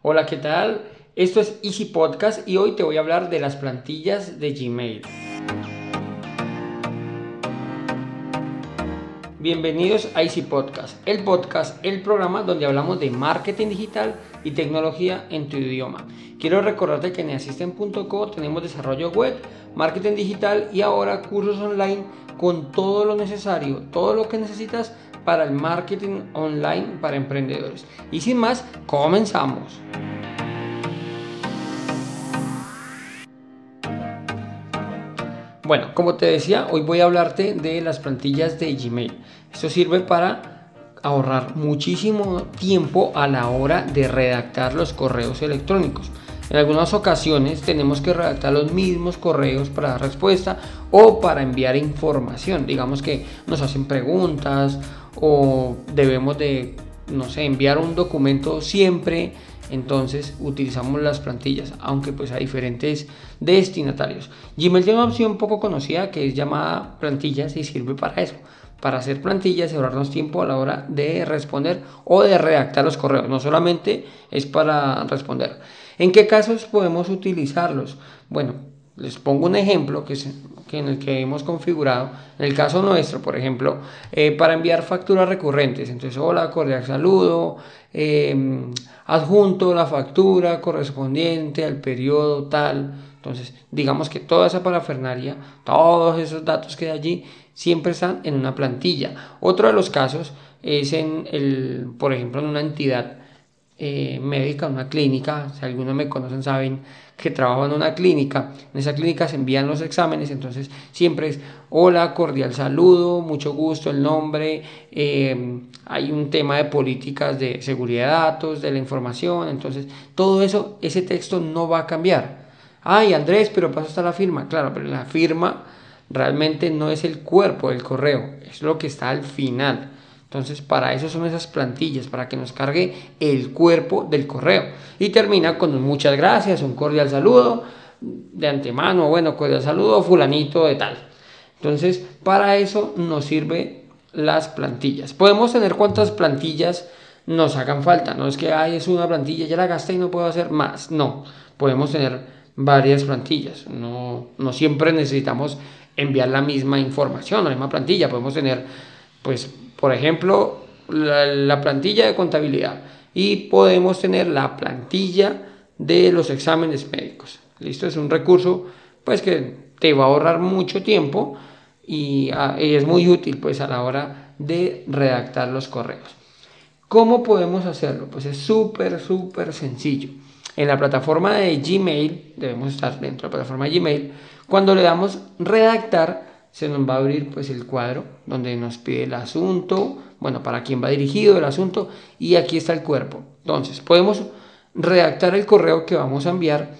Hola, ¿qué tal? Esto es Easy Podcast y hoy te voy a hablar de las plantillas de Gmail. Bienvenidos a Easy Podcast, el podcast, el programa donde hablamos de marketing digital y tecnología en tu idioma. Quiero recordarte que en asisten.co tenemos desarrollo web, marketing digital y ahora cursos online con todo lo necesario, todo lo que necesitas para el marketing online para emprendedores. Y sin más, comenzamos. Bueno, como te decía, hoy voy a hablarte de las plantillas de Gmail. Esto sirve para ahorrar muchísimo tiempo a la hora de redactar los correos electrónicos. En algunas ocasiones tenemos que redactar los mismos correos para dar respuesta o para enviar información. Digamos que nos hacen preguntas o debemos de, no sé, enviar un documento siempre, entonces utilizamos las plantillas, aunque pues hay diferentes destinatarios. Gmail tiene una opción poco conocida que es llamada plantillas y sirve para eso, para hacer plantillas y ahorrarnos tiempo a la hora de responder o de redactar los correos. No solamente es para responder. ¿En qué casos podemos utilizarlos? Bueno, les pongo un ejemplo que, en el que hemos configurado, en el caso nuestro, por ejemplo, eh, para enviar facturas recurrentes. Entonces, hola, cordial saludo, em, adjunto la factura correspondiente al periodo tal. Entonces, digamos que toda esa parafernalia, todos esos datos que hay allí, siempre están en una plantilla. Otro de los casos es en el, por ejemplo, en una entidad eh, médica, una clínica, si algunos me conocen saben que trabajo en una clínica, en esa clínica se envían los exámenes, entonces siempre es hola, cordial saludo, mucho gusto, el nombre, eh, hay un tema de políticas de seguridad de datos, de la información, entonces todo eso, ese texto no va a cambiar. Ay, Andrés, pero pasa hasta la firma, claro, pero la firma realmente no es el cuerpo del correo, es lo que está al final. Entonces, para eso son esas plantillas, para que nos cargue el cuerpo del correo. Y termina con un muchas gracias, un cordial saludo de antemano, bueno, cordial saludo, fulanito de tal. Entonces, para eso nos sirve las plantillas. Podemos tener cuantas plantillas nos hagan falta. No es que Ay, es una plantilla, ya la gasté y no puedo hacer más. No, podemos tener varias plantillas. No, no siempre necesitamos enviar la misma información, la misma plantilla. Podemos tener, pues, por ejemplo, la, plantilla de contabilidad y podemos tener la plantilla de los exámenes médicos. Listo, es un recurso pues que te va a ahorrar mucho tiempo y, ah, y, es muy útil pues a la hora de redactar los correos. ¿Cómo podemos hacerlo? Pues es súper, súper sencillo. En la plataforma de Gmail, debemos estar dentro de la plataforma Gmail, cuando le damos redactar, se nos va a abrir pues el cuadro donde nos pide el asunto, bueno, para quién va dirigido el asunto y aquí está el cuerpo. Entonces, podemos redactar el correo que vamos a enviar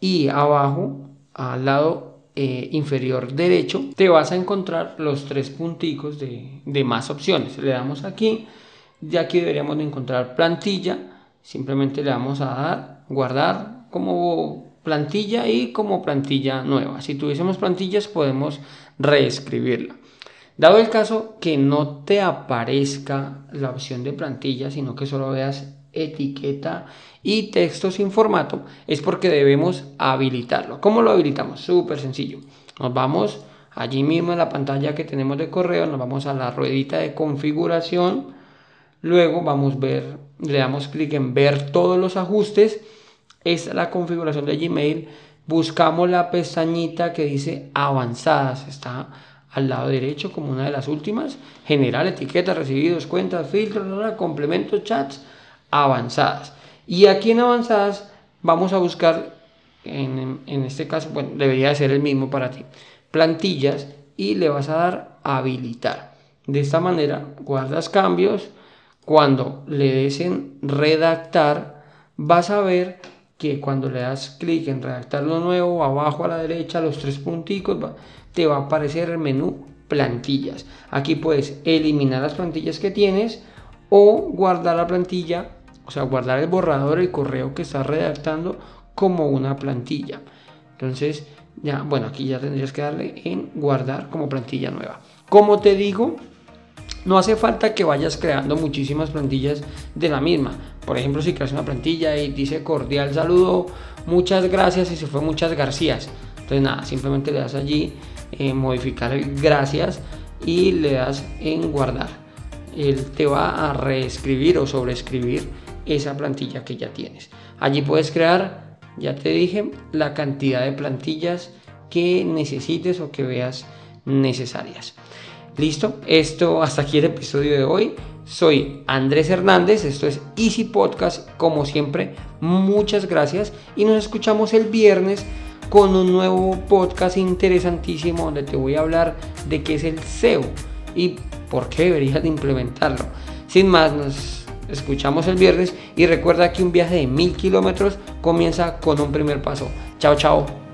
y abajo, al lado eh, inferior derecho, te vas a encontrar los tres punticos de, de más opciones. Le damos aquí, y aquí deberíamos de encontrar plantilla, simplemente le vamos a dar guardar como plantilla y como plantilla nueva. Si tuviésemos plantillas podemos reescribirla. Dado el caso que no te aparezca la opción de plantilla, sino que solo veas etiqueta y texto sin formato, es porque debemos habilitarlo. ¿Cómo lo habilitamos? Súper sencillo. Nos vamos allí mismo en la pantalla que tenemos de correo, nos vamos a la ruedita de configuración, luego vamos a ver, le damos clic en ver todos los ajustes es la configuración de Gmail. Buscamos la pestañita que dice avanzadas. Está al lado derecho como una de las últimas. General, etiquetas, recibidos, cuentas, filtros, complementos, chats, avanzadas. Y aquí en avanzadas vamos a buscar, en, en este caso, bueno, debería de ser el mismo para ti, plantillas y le vas a dar habilitar. De esta manera guardas cambios. Cuando le des en redactar, vas a ver que cuando le das clic en redactar lo nuevo, abajo a la derecha, los tres punticos, te va a aparecer el menú plantillas. Aquí puedes eliminar las plantillas que tienes o guardar la plantilla, o sea, guardar el borrador, el correo que estás redactando como una plantilla. Entonces, ya, bueno, aquí ya tendrías que darle en guardar como plantilla nueva. Como te digo, no hace falta que vayas creando muchísimas plantillas de la misma. Por ejemplo, si creas una plantilla y dice cordial saludo, muchas gracias y se fue muchas Garcías. Entonces nada, simplemente le das allí eh, modificar gracias y le das en guardar. Él te va a reescribir o sobreescribir esa plantilla que ya tienes. Allí puedes crear, ya te dije, la cantidad de plantillas que necesites o que veas necesarias. Listo, esto hasta aquí el episodio de hoy. Soy Andrés Hernández, esto es Easy Podcast, como siempre, muchas gracias y nos escuchamos el viernes con un nuevo podcast interesantísimo donde te voy a hablar de qué es el SEO y por qué deberías de implementarlo. Sin más, nos escuchamos el viernes y recuerda que un viaje de mil kilómetros comienza con un primer paso. Chao, chao.